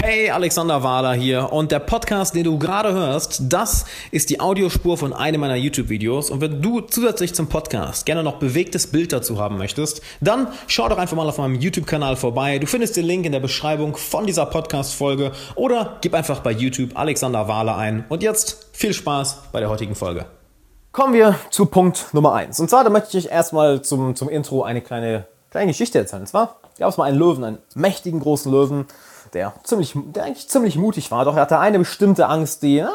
Hey, Alexander Wahler hier und der Podcast, den du gerade hörst, das ist die Audiospur von einem meiner YouTube-Videos und wenn du zusätzlich zum Podcast gerne noch bewegtes Bild dazu haben möchtest, dann schau doch einfach mal auf meinem YouTube-Kanal vorbei. Du findest den Link in der Beschreibung von dieser Podcast-Folge oder gib einfach bei YouTube Alexander Wahler ein und jetzt viel Spaß bei der heutigen Folge. Kommen wir zu Punkt Nummer eins Und zwar, da möchte ich erstmal zum, zum Intro eine kleine, kleine Geschichte erzählen. Und zwar gab es mal einen Löwen, einen mächtigen großen Löwen, der, ziemlich, der eigentlich ziemlich mutig war, doch er hatte eine bestimmte Angst, die ja,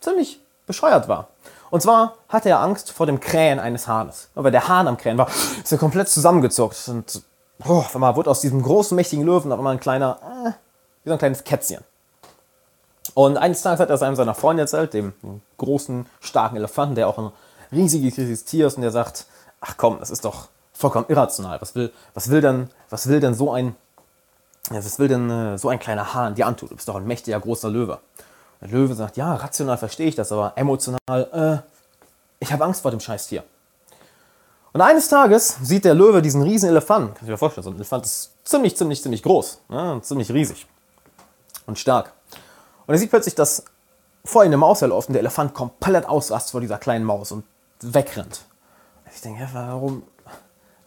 ziemlich bescheuert war. Und zwar hatte er Angst vor dem Krähen eines Hahnes. Aber der Hahn am Krähen war, ist er komplett zusammengezuckt. Und oh, auf einmal wurde aus diesem großen, mächtigen Löwen auf einmal ein kleiner, äh, wie so ein kleines Kätzchen. Und eines Tages hat er es einem seiner Freunde erzählt, dem großen, starken Elefanten, der auch ein riesiges, riesiges Tier ist, und der sagt, ach komm, das ist doch vollkommen irrational. Was will, was will, denn, was will denn so ein was will denn äh, so ein kleiner Hahn dir antun? Du bist doch ein mächtiger, großer Löwe. Der Löwe sagt, ja, rational verstehe ich das, aber emotional, äh, ich habe Angst vor dem Scheißtier. Und eines Tages sieht der Löwe diesen riesen Elefanten. Kann ich mir vorstellen, so ein Elefant ist ziemlich, ziemlich, ziemlich groß. Ja, ziemlich riesig. Und stark. Und er sieht plötzlich, dass vor ihm eine Maus herläuft und der Elefant komplett ausrast vor dieser kleinen Maus und wegrennt. Ich denke, ja, warum,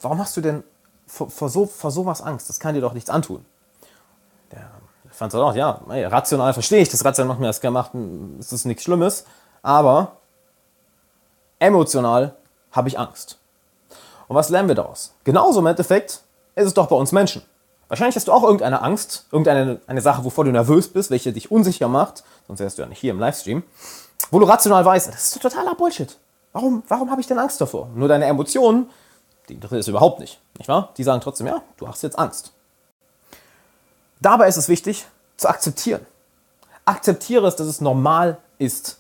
warum hast du denn vor, vor, so, vor sowas Angst? Das kann dir doch nichts antun fand es auch, ja, rational verstehe ich das, rational macht mir das gemacht, es ist nichts Schlimmes, aber emotional habe ich Angst. Und was lernen wir daraus? Genauso im Endeffekt ist es doch bei uns Menschen. Wahrscheinlich hast du auch irgendeine Angst, irgendeine eine Sache, wovor du nervös bist, welche dich unsicher macht, sonst wärst du ja nicht hier im Livestream, wo du rational weißt, das ist totaler Bullshit. Warum, warum habe ich denn Angst davor? Nur deine Emotionen, die interessiert es überhaupt nicht, nicht wahr? Die sagen trotzdem, ja, du hast jetzt Angst. Dabei ist es wichtig zu akzeptieren. Akzeptiere es, dass es normal ist,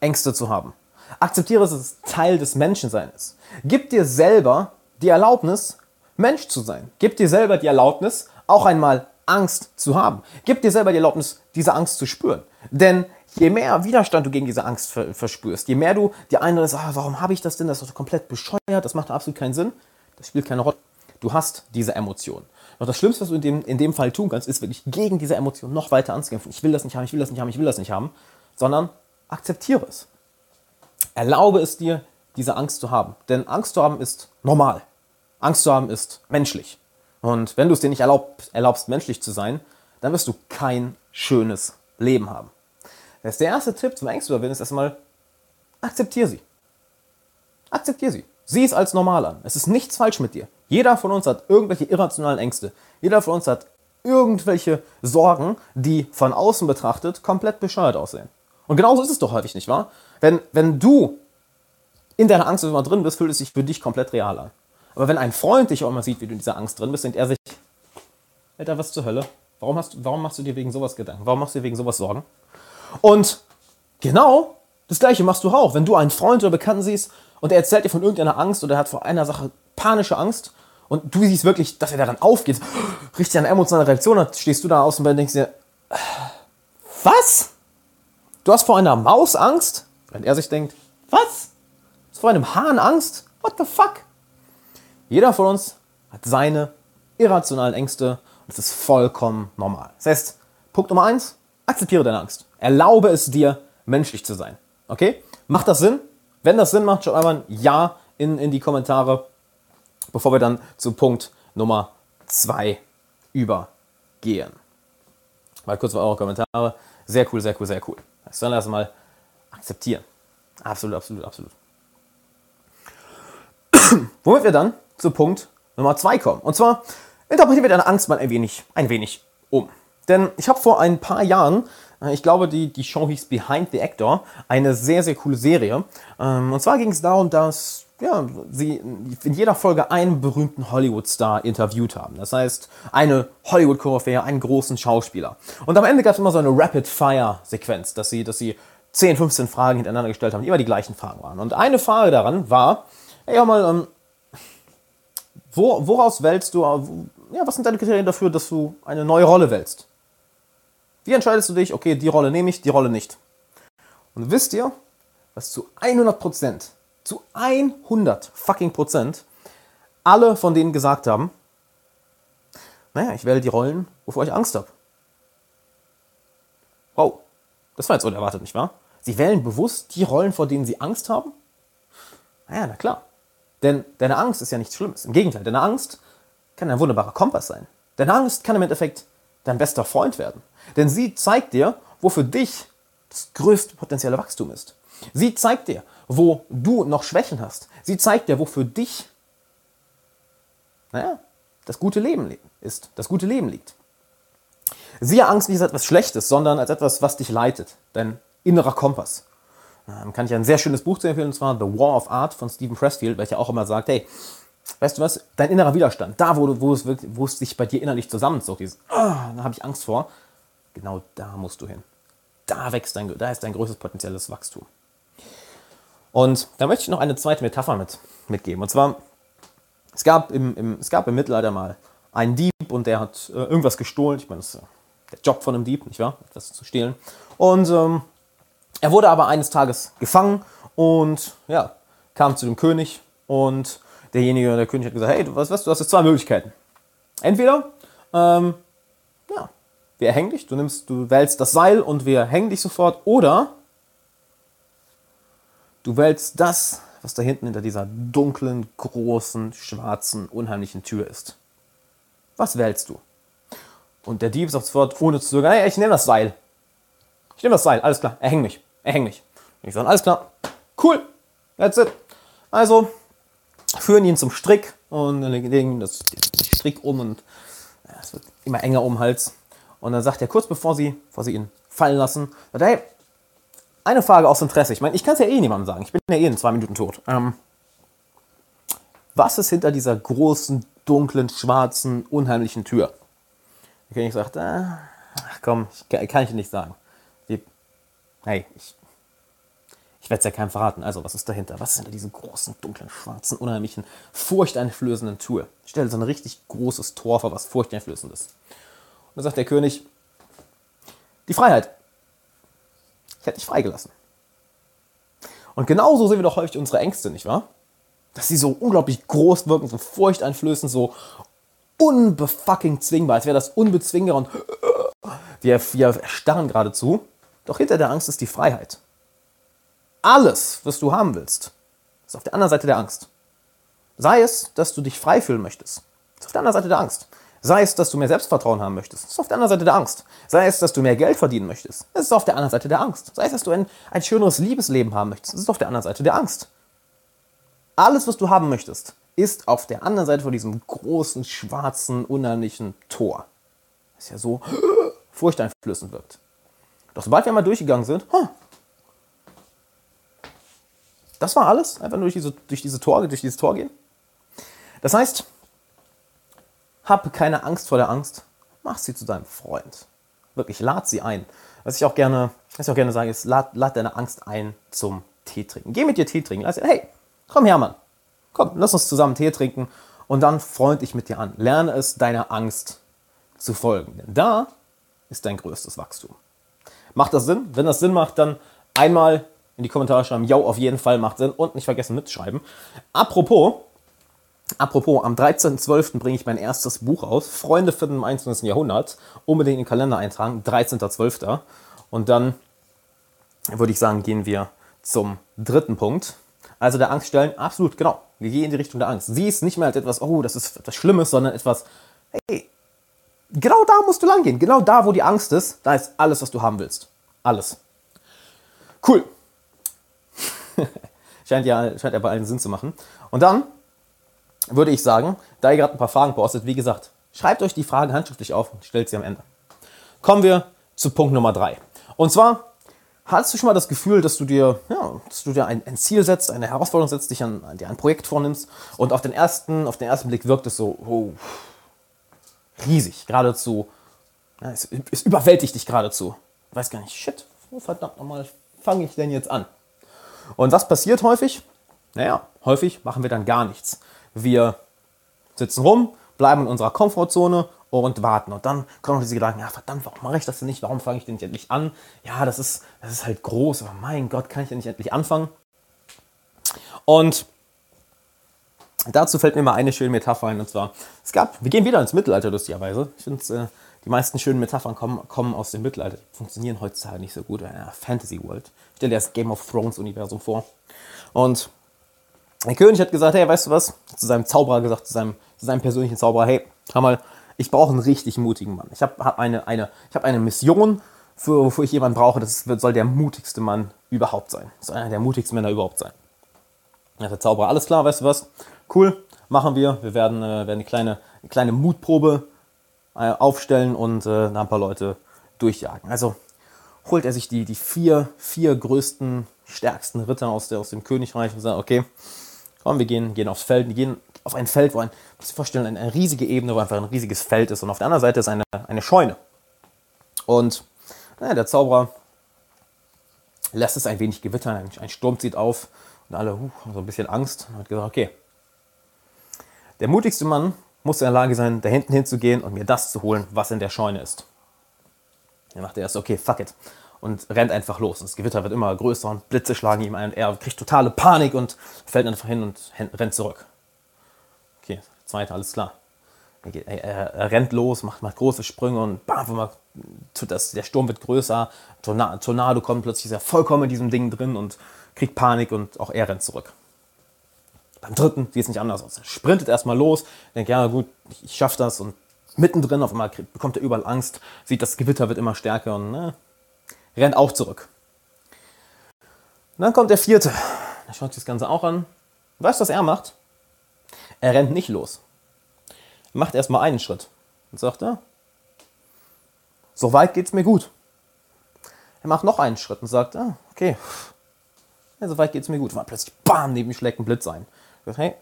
Ängste zu haben. Akzeptiere es, dass es Teil des Menschenseins ist. Gib dir selber die Erlaubnis, Mensch zu sein. Gib dir selber die Erlaubnis, auch einmal Angst zu haben. Gib dir selber die Erlaubnis, diese Angst zu spüren. Denn je mehr Widerstand du gegen diese Angst verspürst, je mehr du dir einredest, ah, warum habe ich das denn, das ist doch komplett bescheuert, das macht absolut keinen Sinn, das spielt keine Rolle. Du hast diese Emotion. Doch das Schlimmste, was du in dem, in dem Fall tun kannst, ist wirklich gegen diese Emotion noch weiter anzukämpfen. Ich will das nicht haben, ich will das nicht haben, ich will das nicht haben, sondern akzeptiere es. Erlaube es dir, diese Angst zu haben. Denn Angst zu haben ist normal. Angst zu haben ist menschlich. Und wenn du es dir nicht erlaubst, erlaubst, menschlich zu sein, dann wirst du kein schönes Leben haben. Das ist der erste Tipp zum Ängste überwinden, ist erstmal, akzeptiere sie. Akzeptiere sie. Sieh es als normal an. Es ist nichts falsch mit dir. Jeder von uns hat irgendwelche irrationalen Ängste. Jeder von uns hat irgendwelche Sorgen, die von außen betrachtet komplett bescheuert aussehen. Und genauso ist es doch häufig, nicht wahr? Wenn, wenn du in deiner Angst immer drin bist, fühlt es sich für dich komplett real an. Aber wenn ein Freund dich auch immer sieht, wie du in dieser Angst drin bist, denkt er sich, Alter, was zur Hölle? Warum, hast, warum machst du dir wegen sowas Gedanken? Warum machst du dir wegen sowas Sorgen? Und genau das Gleiche machst du auch. Wenn du einen Freund oder Bekannten siehst und er erzählt dir von irgendeiner Angst oder er hat vor einer Sache panische Angst und du siehst wirklich, dass er daran aufgeht, richtig eine emotionale Reaktion hat, stehst du da aus dem und denkst dir, was? Du hast vor einer Maus Angst? Wenn er sich denkt, was? Du hast vor einem Hahn Angst? What the fuck? Jeder von uns hat seine irrationalen Ängste und es ist vollkommen normal. Das heißt, Punkt Nummer eins, akzeptiere deine Angst. Erlaube es dir, menschlich zu sein. Okay? Macht das Sinn? Wenn das Sinn macht, schau einmal ein Ja in, in die Kommentare bevor wir dann zu Punkt Nummer 2 übergehen. Mal kurz für eure Kommentare. Sehr cool, sehr cool, sehr cool. Das sollen wir erstmal akzeptieren. Absolut, absolut, absolut. Womit wir dann zu Punkt Nummer 2 kommen. Und zwar interpretieren wir deine Angst mal ein wenig, ein wenig um. Denn ich habe vor ein paar Jahren, äh, ich glaube, die, die Show hieß Behind the Actor, eine sehr, sehr coole Serie. Ähm, und zwar ging es darum, dass ja, sie in jeder Folge einen berühmten Hollywood-Star interviewt haben. Das heißt, eine Hollywood-Koryphäe, einen großen Schauspieler. Und am Ende gab es immer so eine Rapid-Fire-Sequenz, dass sie, dass sie 10, 15 Fragen hintereinander gestellt haben, die immer die gleichen Fragen waren. Und eine Frage daran war, ey, hör mal, ähm, wo, woraus wählst du, ja, was sind deine Kriterien dafür, dass du eine neue Rolle wählst? Wie entscheidest du dich, okay, die Rolle nehme ich, die Rolle nicht? Und wisst ihr, was zu 100 Prozent zu 100 fucking Prozent alle von denen gesagt haben, naja, ich wähle die Rollen, wovor ich Angst habe. Das war jetzt unerwartet, nicht wahr? Sie wählen bewusst die Rollen, vor denen sie Angst haben? Naja, na klar. Denn deine Angst ist ja nichts Schlimmes. Im Gegenteil, deine Angst kann ein wunderbarer Kompass sein. Deine Angst kann im Endeffekt dein bester Freund werden. Denn sie zeigt dir, wo für dich das größte potenzielle Wachstum ist. Sie zeigt dir, wo du noch Schwächen hast. Sie zeigt dir, wo für dich, naja, das gute Leben ist, das gute Leben liegt. Siehe Angst nicht als etwas Schlechtes, sondern als etwas, was dich leitet. Dein innerer Kompass. Ähm, kann ich ein sehr schönes Buch zu empfehlen, und zwar The War of Art von Stephen Pressfield, welcher auch immer sagt, hey, weißt du was, dein innerer Widerstand, da wo, du, wo, es, wo es sich bei dir innerlich zusammenzog, dieses, oh, da habe ich Angst vor, genau da musst du hin. Da wächst dein, da ist dein größtes potenzielles Wachstum. Und da möchte ich noch eine zweite Metapher mit, mitgeben. Und zwar, es gab im, im, es gab im Mittelalter mal einen Dieb und der hat äh, irgendwas gestohlen. Ich meine, das ist der Job von einem Dieb, nicht wahr? Etwas zu stehlen. Und ähm, er wurde aber eines Tages gefangen und ja, kam zu dem König und derjenige, der König hat gesagt, hey, du, was, was, du hast jetzt zwei Möglichkeiten. Entweder, ähm, ja, wir hängen dich, du nimmst, du wählst das Seil und wir hängen dich sofort, oder du wählst das, was da hinten hinter dieser dunklen, großen, schwarzen, unheimlichen Tür ist. Was wählst du? Und der Dieb sagt sofort, ohne zu hey, ich nehme das Seil. Ich nehme das Seil, alles klar, erhäng mich, erhäng mich. Und ich sage, alles klar, cool, that's it. Also, führen ihn zum Strick und legen das Strick um und es wird immer enger um den Hals. Und dann sagt er kurz bevor sie, bevor sie ihn fallen lassen, sagt hey, eine Frage aus Interesse. Ich meine, ich kann es ja eh niemandem sagen. Ich bin ja eh in zwei Minuten tot. Ähm, was ist hinter dieser großen, dunklen, schwarzen, unheimlichen Tür? Der König sagt, äh, ach komm, ich, kann ich dir nicht sagen. Die, hey, ich ich werde es ja keinem verraten. Also, was ist dahinter? Was ist hinter diesem großen, dunklen, schwarzen, unheimlichen, furchteinflößenden Tür? Ich stelle so ein richtig großes Tor vor, was furchteinflößend ist. Dann sagt der König, die Freiheit. Ich hätte dich freigelassen. Und genauso sehen wir doch häufig unsere Ängste, nicht wahr? Dass sie so unglaublich groß wirken, so furchteinflößend, so unbefucking zwingbar, als wäre das unbezwingbar und wir, wir erstarren geradezu. Doch hinter der Angst ist die Freiheit alles, was du haben willst, ist auf der anderen Seite der Angst. Sei es, dass du dich frei fühlen möchtest, ist auf der anderen Seite der Angst. Sei es, dass du mehr Selbstvertrauen haben möchtest, ist auf der anderen Seite der Angst. Sei es, dass du mehr Geld verdienen möchtest, ist auf der anderen Seite der Angst. Sei es, dass du ein, ein schöneres Liebesleben haben möchtest, ist auf der anderen Seite der Angst. Alles, was du haben möchtest, ist auf der anderen Seite von diesem großen, schwarzen, unheimlichen Tor. Das ja so furchteinflößend wirkt. Doch sobald wir einmal durchgegangen sind, huh, das war alles, einfach nur durch diese, durch diese Tor, durch dieses Tor gehen. Das heißt, hab keine Angst vor der Angst, mach sie zu deinem Freund. Wirklich, lad sie ein. Was ich auch gerne, was ich auch gerne sage, ist, lad, lad deine Angst ein zum Tee trinken. Geh mit dir Tee trinken. Lass, hey, komm her, Mann. Komm, lass uns zusammen Tee trinken und dann freund dich mit dir an. Lerne es, deiner Angst zu folgen. Denn da ist dein größtes Wachstum. Macht das Sinn? Wenn das Sinn macht, dann einmal in die Kommentare schreiben, ja, auf jeden Fall macht Sinn und nicht vergessen mitzuschreiben. Apropos, apropos, am 13.12. bringe ich mein erstes Buch aus, Freunde finden im 21. Jahrhundert. Unbedingt in den Kalender eintragen, 13.12. Und dann würde ich sagen, gehen wir zum dritten Punkt. Also der Angst stellen, absolut, genau. Wir gehen in die Richtung der Angst. Sie ist nicht mehr als etwas, oh, das ist etwas Schlimmes, sondern etwas, hey, genau da musst du lang gehen. Genau da, wo die Angst ist, da ist alles, was du haben willst. Alles. Cool. scheint, ja, scheint ja bei allen Sinn zu machen. Und dann würde ich sagen, da ihr gerade ein paar Fragen postet, wie gesagt, schreibt euch die Fragen handschriftlich auf und stellt sie am Ende. Kommen wir zu Punkt Nummer drei. Und zwar, hast du schon mal das Gefühl, dass du dir, ja, dass du dir ein, ein Ziel setzt, eine Herausforderung setzt, dich an, dir ein Projekt vornimmst und auf den ersten, auf den ersten Blick wirkt es so oh, riesig, geradezu, ja, es, es überwältigt dich geradezu. Du weißt gar nicht, shit, wo verdammt nochmal fange ich denn jetzt an? Und was passiert häufig? Naja, häufig machen wir dann gar nichts. Wir sitzen rum, bleiben in unserer Komfortzone und warten. Und dann kommen diese Gedanken, ja verdammt, warum mache ich das denn nicht? Warum fange ich denn nicht endlich an? Ja, das ist, das ist halt groß, aber mein Gott, kann ich denn nicht endlich anfangen? Und dazu fällt mir mal eine schöne Metapher ein, und zwar, es gab, wir gehen wieder ins Mittelalter lustigerweise. Ich finde äh, die meisten schönen Metaphern kommen, kommen aus dem Mittelalter. Die funktionieren heutzutage nicht so gut in einer Fantasy World. Stell dir das Game of Thrones Universum vor. Und der König hat gesagt, hey, weißt du was? Zu seinem Zauberer gesagt, zu seinem, zu seinem persönlichen Zauberer, hey, hör mal, ich brauche einen richtig mutigen Mann. Ich habe hab eine, eine, hab eine Mission, für, wofür ich jemanden brauche. Das soll der mutigste Mann überhaupt sein. Das soll einer der mutigsten Männer überhaupt sein. Ja, der Zauberer, alles klar, weißt du was? Cool, machen wir. Wir werden, äh, werden eine, kleine, eine kleine Mutprobe äh, aufstellen und äh, ein paar Leute durchjagen. Also holt er sich die, die vier, vier größten, stärksten Ritter aus, der, aus dem Königreich und sagt, okay, komm, wir gehen, gehen aufs Feld, wir gehen auf ein Feld, wo ein, muss ich vorstellen, eine, eine riesige Ebene, wo einfach ein riesiges Feld ist und auf der anderen Seite ist eine, eine Scheune. Und naja, der Zauberer lässt es ein wenig gewittern, ein, ein Sturm zieht auf und alle uh, haben so ein bisschen Angst und hat gesagt, okay, der mutigste Mann muss in der Lage sein, da hinten hinzugehen und mir das zu holen, was in der Scheune ist. Dann macht er erst, okay, fuck it. Und rennt einfach los. Und das Gewitter wird immer größer und Blitze schlagen ihm ein und er kriegt totale Panik und fällt einfach hin und rennt zurück. Okay, zweite, alles klar. Er, er, er, rennt los, macht, macht große Sprünge und bam, das, der Sturm wird größer. Tornado, Tornado kommt plötzlich, ist er vollkommen in diesem Ding drin und kriegt Panik und auch er rennt zurück. Beim dritten sieht es nicht anders aus. Er sprintet erstmal los, denkt, ja gut, ich, ich schaffe das und mittendrin auf einmal bekommt er überall Angst, sieht, das Gewitter wird immer stärker und ne, rennt auch zurück. Und dann kommt der vierte. Er schaut sich das Ganze auch an. Weißt du, was er macht? Er rennt nicht los. Er macht erstmal einen Schritt und sagt, ja, so weit geht's mir gut. Er macht noch einen Schritt und sagt, ja, okay, ja, so weit geht's mir gut. Und plötzlich, bam, neben ihm schlägt ein Blitz ein. Sagt, hey,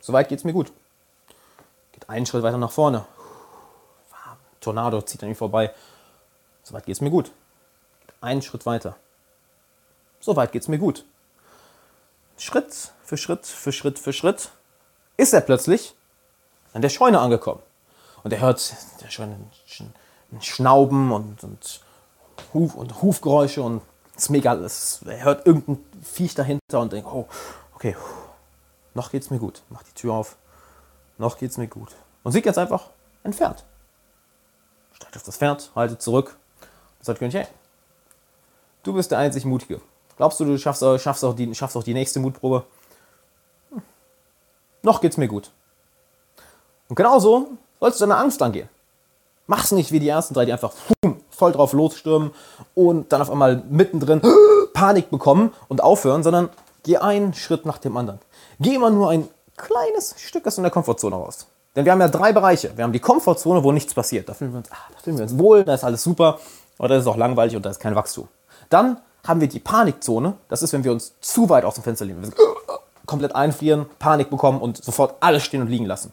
so weit geht's mir gut. Geht einen Schritt weiter nach vorne. Tornado zieht an ihm vorbei. So weit geht's mir gut. Einen Schritt weiter. So weit geht's mir gut. Schritt für Schritt für Schritt für Schritt ist er plötzlich an der Scheune angekommen. Und er hört der Scheune ein Schnauben und, und, Huf, und Hufgeräusche und es ist mega. Es, er hört irgendein Viech dahinter und denkt, oh, okay, noch geht's mir gut. Macht die Tür auf. Noch geht's mir gut. Und sieht jetzt einfach ein Pferd. Steigt auf das Pferd, haltet zurück. Und sagt König, hey, du bist der einzig Mutige. Glaubst du, du schaffst, schaffst, auch, die, schaffst auch die nächste Mutprobe? Hm. Noch geht's mir gut. Und genauso sollst du deine Angst angehen. Mach's nicht wie die ersten drei, die einfach voll drauf losstürmen und dann auf einmal mittendrin Panik bekommen und aufhören, sondern geh einen Schritt nach dem anderen. Geh immer nur ein kleines Stück aus deiner Komfortzone raus. Denn wir haben ja drei Bereiche. Wir haben die Komfortzone, wo nichts passiert. Da fühlen wir uns, ah, da fühlen wir uns wohl, da ist alles super, aber da ist auch langweilig und da ist kein Wachstum. Dann haben wir die Panikzone. Das ist, wenn wir uns zu weit aus dem Fenster lehnen. Komplett einfrieren, Panik bekommen und sofort alles stehen und liegen lassen.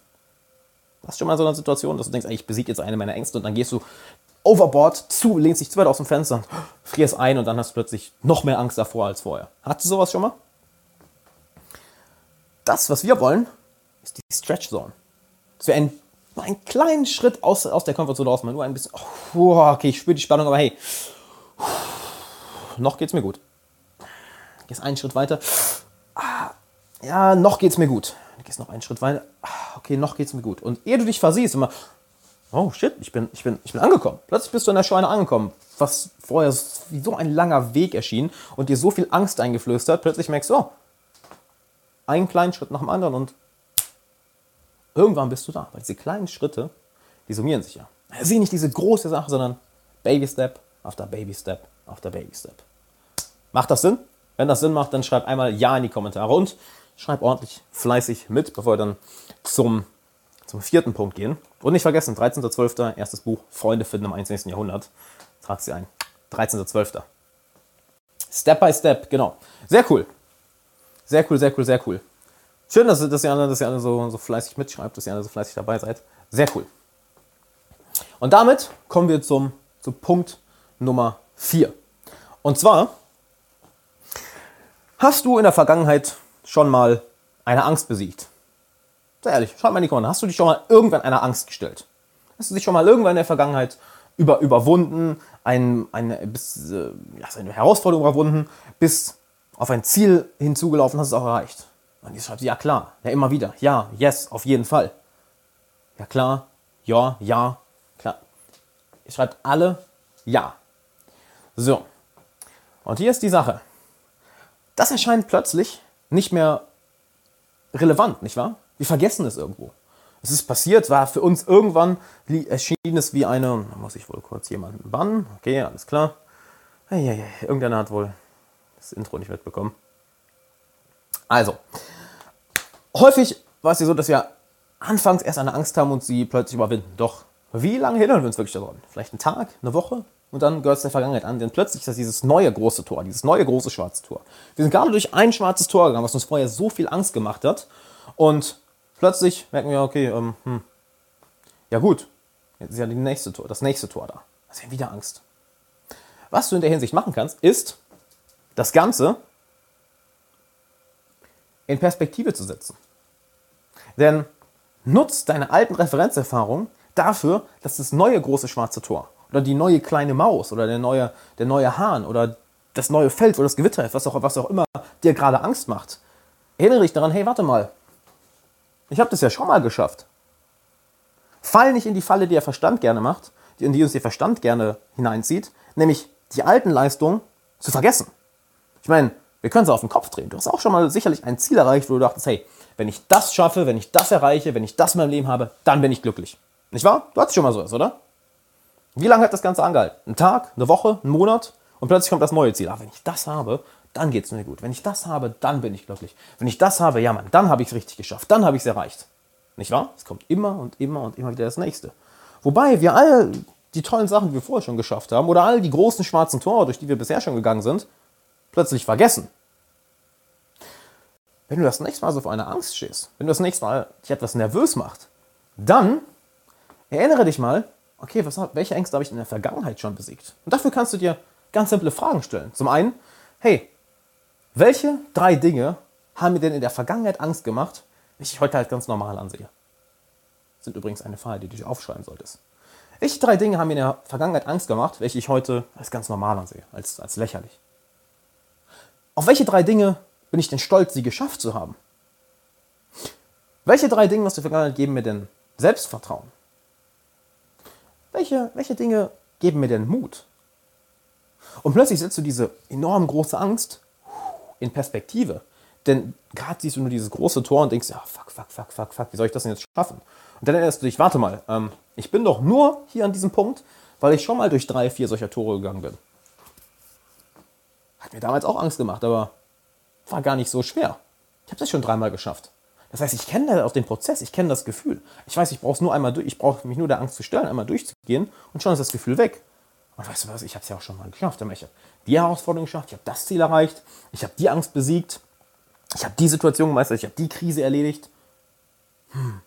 Hast du schon mal so eine Situation, dass du denkst, ich besiege jetzt eine meiner Ängste und dann gehst du overboard zu, lehnst dich zu weit aus dem Fenster, frierst ein und dann hast du plötzlich noch mehr Angst davor als vorher. Hattest du sowas schon mal? Das, was wir wollen, ist die Stretch Zone. Dass wir einen, einen kleinen Schritt aus, aus der Komfortzone raus machen. Nur ein bisschen, oh, okay, ich spüre die Spannung, aber hey, noch geht's mir gut. Gehst einen Schritt weiter. Ah, ja, noch geht's mir gut. Du gehst noch einen Schritt weiter. Ah, okay, noch geht's mir gut. Und ehe du dich versiehst, immer, oh shit, ich bin, ich bin, ich bin angekommen. Plötzlich bist du in der Scheune angekommen, was vorher wie so ein langer Weg erschien und dir so viel Angst eingeflößt hat. Plötzlich merkst du, oh, einen kleinen Schritt nach dem anderen und irgendwann bist du da. Weil diese kleinen Schritte, die summieren sich ja. Sieh nicht diese große Sache, sondern Baby Step after Baby Step after Baby Step. Macht das Sinn? Wenn das Sinn macht, dann schreib einmal Ja in die Kommentare und schreib ordentlich fleißig mit, bevor wir dann zum, zum vierten Punkt gehen. Und nicht vergessen, 13.12. erstes Buch Freunde finden im 21. Jahrhundert. Trag sie ein. 13.12. Step by Step, genau. Sehr cool. Sehr cool, sehr cool, sehr cool. Schön, dass, dass ihr alle, dass ihr alle so, so fleißig mitschreibt, dass ihr alle so fleißig dabei seid. Sehr cool. Und damit kommen wir zum, zum Punkt Nummer 4. Und zwar hast du in der Vergangenheit schon mal eine Angst besiegt? Sehr ehrlich, schreib mal in die Kommentare. Hast du dich schon mal irgendwann einer Angst gestellt? Hast du dich schon mal irgendwann in der Vergangenheit über, überwunden, ein, eine, bis, äh, eine Herausforderung überwunden, bis auf ein Ziel hinzugelaufen, hast es auch erreicht? Und ich schreibe, ja klar, ja immer wieder, ja, yes, auf jeden Fall. Ja klar, ja, ja, klar. Ihr schreibt alle ja. So. Und hier ist die Sache. Das erscheint plötzlich nicht mehr relevant, nicht wahr? Wir vergessen es irgendwo. Es ist passiert, war für uns irgendwann, erschien es wie eine, da muss ich wohl kurz jemanden bannen, okay, alles klar. Eieiei, irgendeiner hat wohl das Intro nicht mitbekommen. Also, häufig war es ja so, dass wir anfangs erst eine Angst haben und sie plötzlich überwinden. Doch, wie lange erinnern wir uns wirklich daran? Vielleicht einen Tag, eine Woche? Und dann gehört es der Vergangenheit an, denn plötzlich ist das dieses neue große Tor, dieses neue große schwarze Tor. Wir sind gerade durch ein schwarzes Tor gegangen, was uns vorher so viel Angst gemacht hat. Und plötzlich merken wir, okay, ähm, hm, ja gut, jetzt ist ja die nächste Tor, das nächste Tor da. Das ist ja wieder Angst. Was du in der Hinsicht machen kannst, ist, das Ganze in Perspektive zu setzen. Denn nutzt deine alten Referenzerfahrungen dafür, dass das neue große schwarze Tor oder die neue kleine Maus oder der neue, der neue Hahn oder das neue Feld oder das Gewitter was auch, was auch immer dir gerade Angst macht. Erinnere dich daran, hey, warte mal, ich habe das ja schon mal geschafft. Fall nicht in die Falle, die der Verstand gerne macht, in die uns der Verstand gerne hineinzieht, nämlich die alten Leistungen zu vergessen. Ich meine, wir können es auf den Kopf drehen. Du hast auch schon mal sicherlich ein Ziel erreicht, wo du dachtest, hey, wenn ich das schaffe, wenn ich das erreiche, wenn ich das in meinem Leben habe, dann bin ich glücklich. Nicht wahr? Du hattest schon mal sowas, oder? Wie lange hat das Ganze angehalten? Ein Tag, eine Woche, ein Monat? Und plötzlich kommt das neue Ziel. Ah, wenn ich das habe, dann geht es mir gut. Wenn ich das habe, dann bin ich glücklich. Wenn ich das habe, ja Mann, dann habe ich es richtig geschafft. Dann habe ich es erreicht. Nicht wahr? Es kommt immer und immer und immer wieder das Nächste. Wobei wir alle die tollen Sachen, die wir vorher schon geschafft haben, oder all die großen schwarzen Tore, durch die wir bisher schon gegangen sind, plötzlich vergessen. Wenn du das nächste Mal so vor einer Angst stehst, wenn du das nächste Mal dich etwas nervös macht, dann erinnere dich mal, okay, was, welche Ängste habe ich in der Vergangenheit schon besiegt? Und dafür kannst du dir ganz simple Fragen stellen. Zum einen, hey, welche drei Dinge haben mir denn in der Vergangenheit Angst gemacht, welche ich heute halt ganz normal ansehe? Das sind übrigens eine Frage, die du aufschreiben solltest. Welche drei Dinge haben mir in der Vergangenheit Angst gemacht, welche ich heute als ganz normal ansehe, als, als lächerlich? Auf welche drei Dinge bin ich denn stolz, sie geschafft zu haben? Welche drei Dinge aus der Vergangenheit geben mir denn Selbstvertrauen? Welche, welche Dinge geben mir denn Mut? Und plötzlich setzt du diese enorm große Angst in Perspektive. Denn gerade siehst du nur dieses große Tor und denkst, ja, fuck, fuck, fuck, fuck, fuck, wie soll ich das denn jetzt schaffen? Und dann erinnerst du dich, warte mal, ähm, ich bin doch nur hier an diesem Punkt, weil ich schon mal durch drei, vier solcher Tore gegangen bin. Hat mir damals auch Angst gemacht, aber war gar nicht so schwer. Ich habe es schon dreimal geschafft. Das heißt, ich kenne auch den Prozess, ich kenne das Gefühl. Ich weiß, ich brauche es nur einmal durch, ich brauche mich nur der Angst zu stellen, einmal durchzugehen und schon ist das Gefühl weg. Und weißt du was, ich habe es ja auch schon mal geschafft. Ich habe die Herausforderung geschafft, ich habe das Ziel erreicht, ich habe die Angst besiegt, ich habe die Situation gemeistert, ich habe die Krise erledigt. Hm,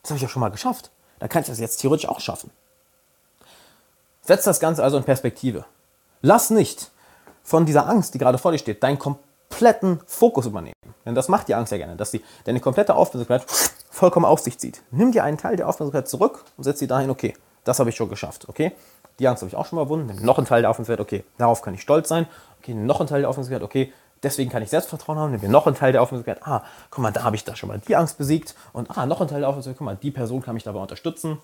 das habe ich ja schon mal geschafft. Dann kann ich das jetzt theoretisch auch schaffen. Setz das Ganze also in Perspektive. Lass nicht von dieser Angst, die gerade vor dir steht, deinen kompletten Fokus übernehmen. Denn das macht die Angst ja gerne, dass sie deine komplette Aufmerksamkeit vollkommen auf sich zieht. Nimm dir einen Teil der Aufmerksamkeit zurück und setz sie dahin, okay, das habe ich schon geschafft, okay? Die Angst habe ich auch schon mal überwunden. Nimm noch einen Teil der Aufmerksamkeit, okay, darauf kann ich stolz sein. Okay, noch einen Teil der Aufmerksamkeit, okay, deswegen kann ich Selbstvertrauen haben. Nimm mir noch einen Teil der Aufmerksamkeit, ah, guck mal, da habe ich da schon mal die Angst besiegt. Und ah, noch ein Teil der Aufmerksamkeit, guck mal, die Person kann mich dabei unterstützen.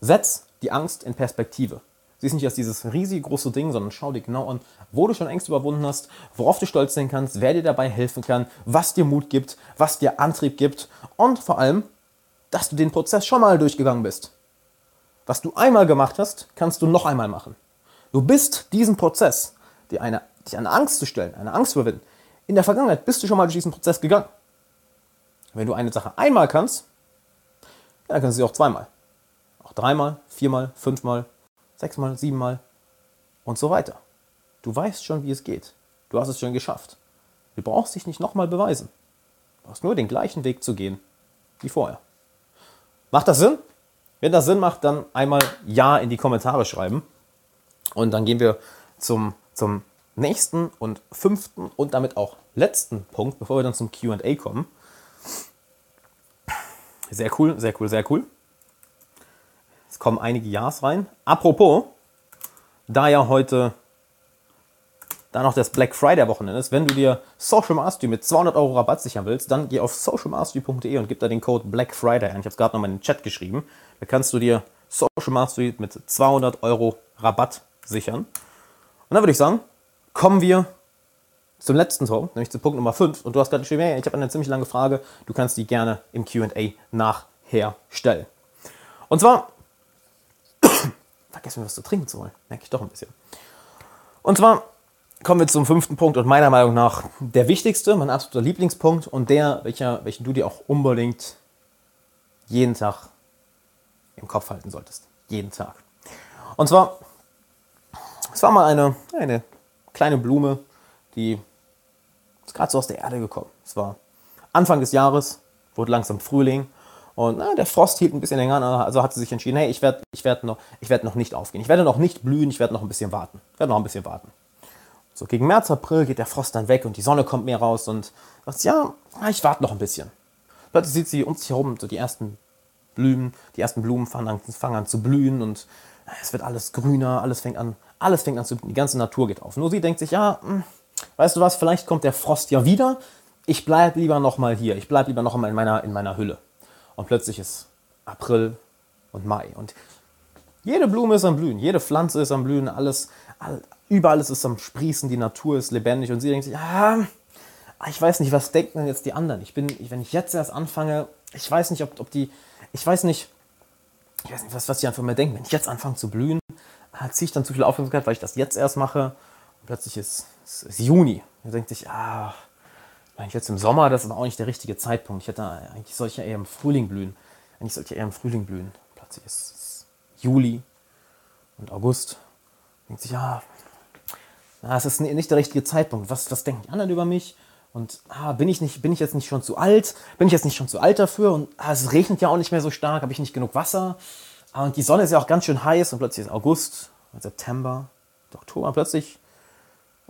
Setz die Angst in Perspektive. Siehst nicht als dieses riesige große Ding, sondern schau dir genau an, wo du schon Ängste überwunden hast, worauf du stolz sein kannst, wer dir dabei helfen kann, was dir Mut gibt, was dir Antrieb gibt und vor allem, dass du den Prozess schon mal durchgegangen bist. Was du einmal gemacht hast, kannst du noch einmal machen. Du bist diesen Prozess, dir eine, dich eine Angst zu stellen, eine Angst zu überwinden. In der Vergangenheit bist du schon mal durch diesen Prozess gegangen. Wenn du eine Sache einmal kannst, ja, dann kannst du sie auch zweimal. Auch dreimal, viermal, fünfmal, sechsmal, siebenmal und so weiter. Du weißt schon, wie es geht. Du hast es schon geschafft. Du brauchst dich nicht nochmal beweisen. Du brauchst nur den gleichen Weg zu gehen wie vorher. Macht das Sinn? Wenn das Sinn macht, dann einmal Ja in die Kommentare schreiben. Und dann gehen wir zum, zum nächsten und fünften und damit auch letzten Punkt, bevor wir dann zum QA kommen. Sehr cool, sehr cool, sehr cool. Kommen einige Ja's rein. Apropos, da ja heute da noch das Black Friday Wochenende ist, wenn du dir Social Mastery mit 200 Euro Rabatt sichern willst, dann geh auf socialmastery.de und gib da den Code Black Friday ein. Ich habe es gerade noch mal in den Chat geschrieben. Da kannst du dir Social Mastery mit 200 Euro Rabatt sichern. Und dann würde ich sagen, kommen wir zum letzten Punkt, nämlich zu Punkt Nummer 5. Und du hast gerade geschrieben, hey, ich habe eine ziemlich lange Frage, du kannst die gerne im QA nachher stellen. Und zwar, vergessen wir was zu trinken zu holen, merke ich doch ein bisschen. Und zwar kommen wir zum fünften Punkt und meiner Meinung nach der wichtigste, mein absoluter Lieblingspunkt und der, welcher, welchen du dir auch unbedingt jeden Tag im Kopf halten solltest. Jeden Tag. Und zwar, es war mal eine, eine kleine Blume, die ist gerade so aus der Erde gekommen. Es war Anfang des Jahres, wurde langsam Frühling und na, der Frost hielt ein bisschen länger an, also hat sie sich entschieden, hey, ich werde ich werd noch, werd noch nicht aufgehen. Ich werde noch nicht blühen, ich werde noch ein bisschen warten. Ich werde noch ein bisschen warten. So gegen März, April geht der Frost dann weg und die Sonne kommt mehr raus und sagt, ja, ich warte noch ein bisschen. Plötzlich sieht sie um sich herum so die ersten Blumen, die ersten Blumen fangen an, fangen an zu blühen und es wird alles grüner, alles fängt an, alles fängt an zu, die ganze Natur geht auf. Nur sie denkt sich, ja, hm, weißt du was, vielleicht kommt der Frost ja wieder. Ich bleibe lieber noch mal hier. Ich bleibe lieber noch mal in meiner, in meiner Hülle. Und plötzlich ist April und Mai. Und jede Blume ist am Blühen, jede Pflanze ist am Blühen, alles, all, überall ist es am Sprießen, die Natur ist lebendig. Und sie denkt sich, ah, ich weiß nicht, was denken denn jetzt die anderen? Ich bin, wenn ich jetzt erst anfange, ich weiß nicht, ob, ob die, ich weiß nicht, ich weiß nicht, was, was die einfach mal denken. Wenn ich jetzt anfange zu blühen, ah, ziehe ich dann zu viel Aufmerksamkeit, weil ich das jetzt erst mache. Und plötzlich ist es ist Juni. Da denkt sich, ah, eigentlich jetzt im Sommer, das ist aber auch nicht der richtige Zeitpunkt. Ich hätte eigentlich ja eher im Frühling blühen. Eigentlich sollte eher im Frühling blühen. Plötzlich ist es Juli und August. Denkt sich, ja, na, es ist nicht der richtige Zeitpunkt. Was, was denken die anderen über mich? Und ah, bin, ich nicht, bin ich jetzt nicht schon zu alt? Bin ich jetzt nicht schon zu alt dafür? Und ah, es regnet ja auch nicht mehr so stark. Habe ich nicht genug Wasser? Ah, und die Sonne ist ja auch ganz schön heiß. Und plötzlich ist August, September, Oktober. Plötzlich,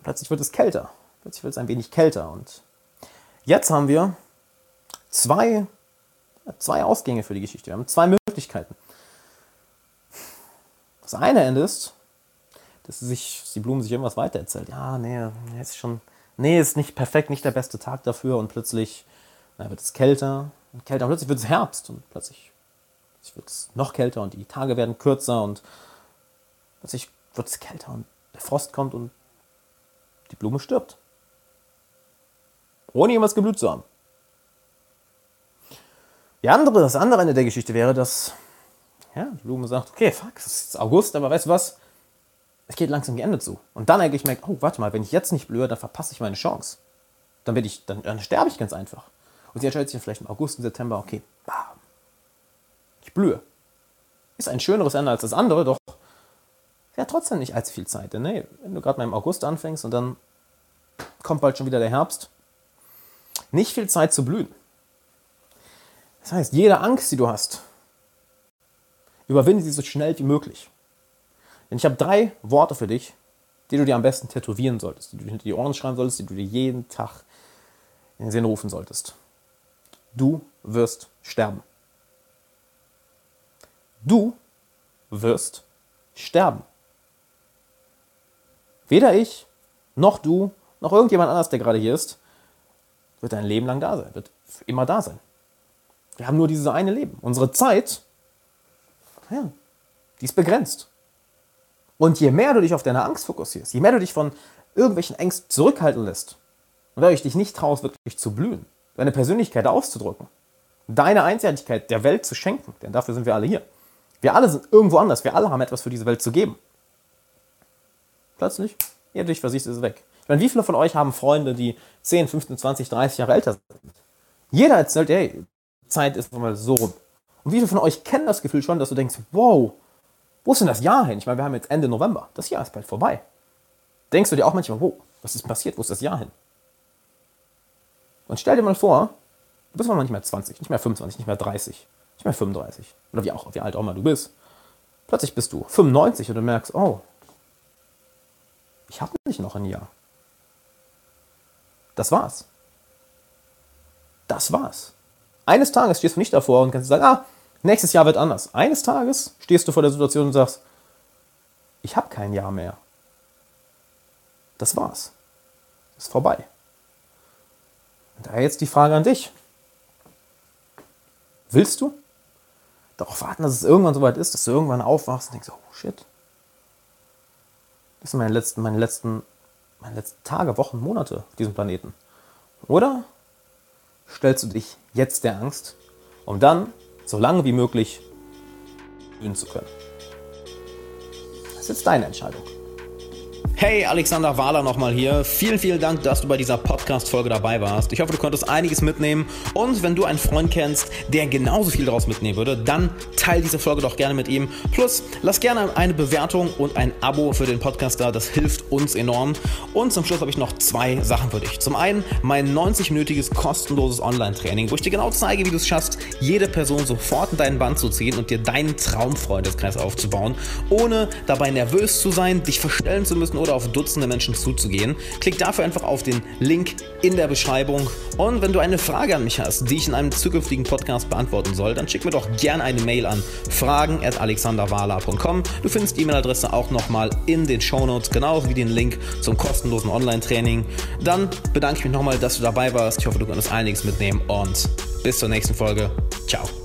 plötzlich wird es kälter. Plötzlich wird es ein wenig kälter. Und Jetzt haben wir zwei, zwei Ausgänge für die Geschichte. Wir haben zwei Möglichkeiten. Das eine Ende ist, dass sich, die Blume sich irgendwas weitererzählt. Ja, nee, ist schon, nee, ist nicht perfekt, nicht der beste Tag dafür und plötzlich na, wird es kälter und kälter und plötzlich wird es Herbst und plötzlich wird es noch kälter und die Tage werden kürzer und plötzlich wird es kälter und der Frost kommt und die Blume stirbt ohne jemals geblüht zu haben. Die andere, das andere Ende der Geschichte wäre, dass ja, Blume sagt, okay, fuck, es ist August, aber weißt du was? Es geht langsam die Ende zu. Und dann eigentlich merkt, oh, warte mal, wenn ich jetzt nicht blühe, dann verpasse ich meine Chance. Dann, ich, dann, dann sterbe ich ganz einfach. Und sie entscheidet sich vielleicht im August und September, okay, bam, ich blühe. Ist ein schöneres Ende als das andere, doch ja trotzdem nicht allzu viel Zeit. Denn nee, wenn du gerade mal im August anfängst und dann kommt bald schon wieder der Herbst, nicht viel Zeit zu blühen. Das heißt, jede Angst, die du hast, überwinde sie so schnell wie möglich. Denn ich habe drei Worte für dich, die du dir am besten tätowieren solltest, die du hinter die Ohren schreiben solltest, die du dir jeden Tag in den Sinn rufen solltest. Du wirst sterben. Du wirst sterben. Weder ich, noch du, noch irgendjemand anders, der gerade hier ist, wird dein Leben lang da sein, wird immer da sein. Wir haben nur dieses eine Leben. Unsere Zeit, ja, die ist begrenzt. Und je mehr du dich auf deine Angst fokussierst, je mehr du dich von irgendwelchen Ängsten zurückhalten lässt und dadurch dich nicht traust, wirklich zu blühen, deine Persönlichkeit auszudrücken, deine Einzigartigkeit der Welt zu schenken, denn dafür sind wir alle hier. Wir alle sind irgendwo anders, wir alle haben etwas für diese Welt zu geben. Plötzlich, ihr dich versiehst, ist es weg meine, wie viele von euch haben Freunde, die 10, 15, 20, 30 Jahre älter sind? Jeder erzählt, hey, Zeit ist mal so rum. Und wie viele von euch kennen das Gefühl schon, dass du denkst, wow, wo ist denn das Jahr hin? Ich meine, wir haben jetzt Ende November. Das Jahr ist bald vorbei. Denkst du dir auch manchmal, wo, was ist passiert? Wo ist das Jahr hin? Und stell dir mal vor, du bist mal nicht mehr 20, nicht mehr 25, nicht mehr 30, nicht mehr 35. Oder wie, auch, wie alt auch immer du bist. Plötzlich bist du 95 und du merkst, oh, ich habe nicht noch ein Jahr. Das war's. Das war's. Eines Tages stehst du nicht davor und kannst sagen, ah, nächstes Jahr wird anders. Eines Tages stehst du vor der Situation und sagst, ich habe kein Jahr mehr. Das war's. Ist vorbei. Und daher jetzt die Frage an dich. Willst du darauf warten, dass es irgendwann soweit ist, dass du irgendwann aufwachst und denkst, oh shit. Das sind meine letzten, meine letzten, meine letzten Tage, Wochen, Monate auf diesem Planeten. Oder stellst du dich jetzt der Angst, um dann so lange wie möglich üben zu können? Das ist jetzt deine Entscheidung. Hey, Alexander Wahler nochmal hier. Vielen, vielen Dank, dass du bei dieser Podcast-Folge dabei warst. Ich hoffe, du konntest einiges mitnehmen. Und wenn du einen Freund kennst, der genauso viel daraus mitnehmen würde, dann teile diese Folge doch gerne mit ihm. Plus, lass gerne eine Bewertung und ein Abo für den Podcast da. Das hilft uns enorm. Und zum Schluss habe ich noch zwei Sachen für dich. Zum einen mein 90-minütiges kostenloses Online-Training, wo ich dir genau zeige, wie du es schaffst, jede Person sofort in deinen Band zu ziehen und dir deinen Traumfreundeskreis aufzubauen, ohne dabei nervös zu sein, dich verstellen zu müssen oder auf Dutzende Menschen zuzugehen. Klick dafür einfach auf den Link in der Beschreibung. Und wenn du eine Frage an mich hast, die ich in einem zukünftigen Podcast beantworten soll, dann schick mir doch gerne eine Mail an fragen.alexanderwala.com. Du findest die E-Mail-Adresse auch nochmal in den Shownotes, genauso wie den Link zum kostenlosen Online-Training. Dann bedanke ich mich nochmal, dass du dabei warst. Ich hoffe, du konntest einiges mitnehmen und bis zur nächsten Folge. Ciao.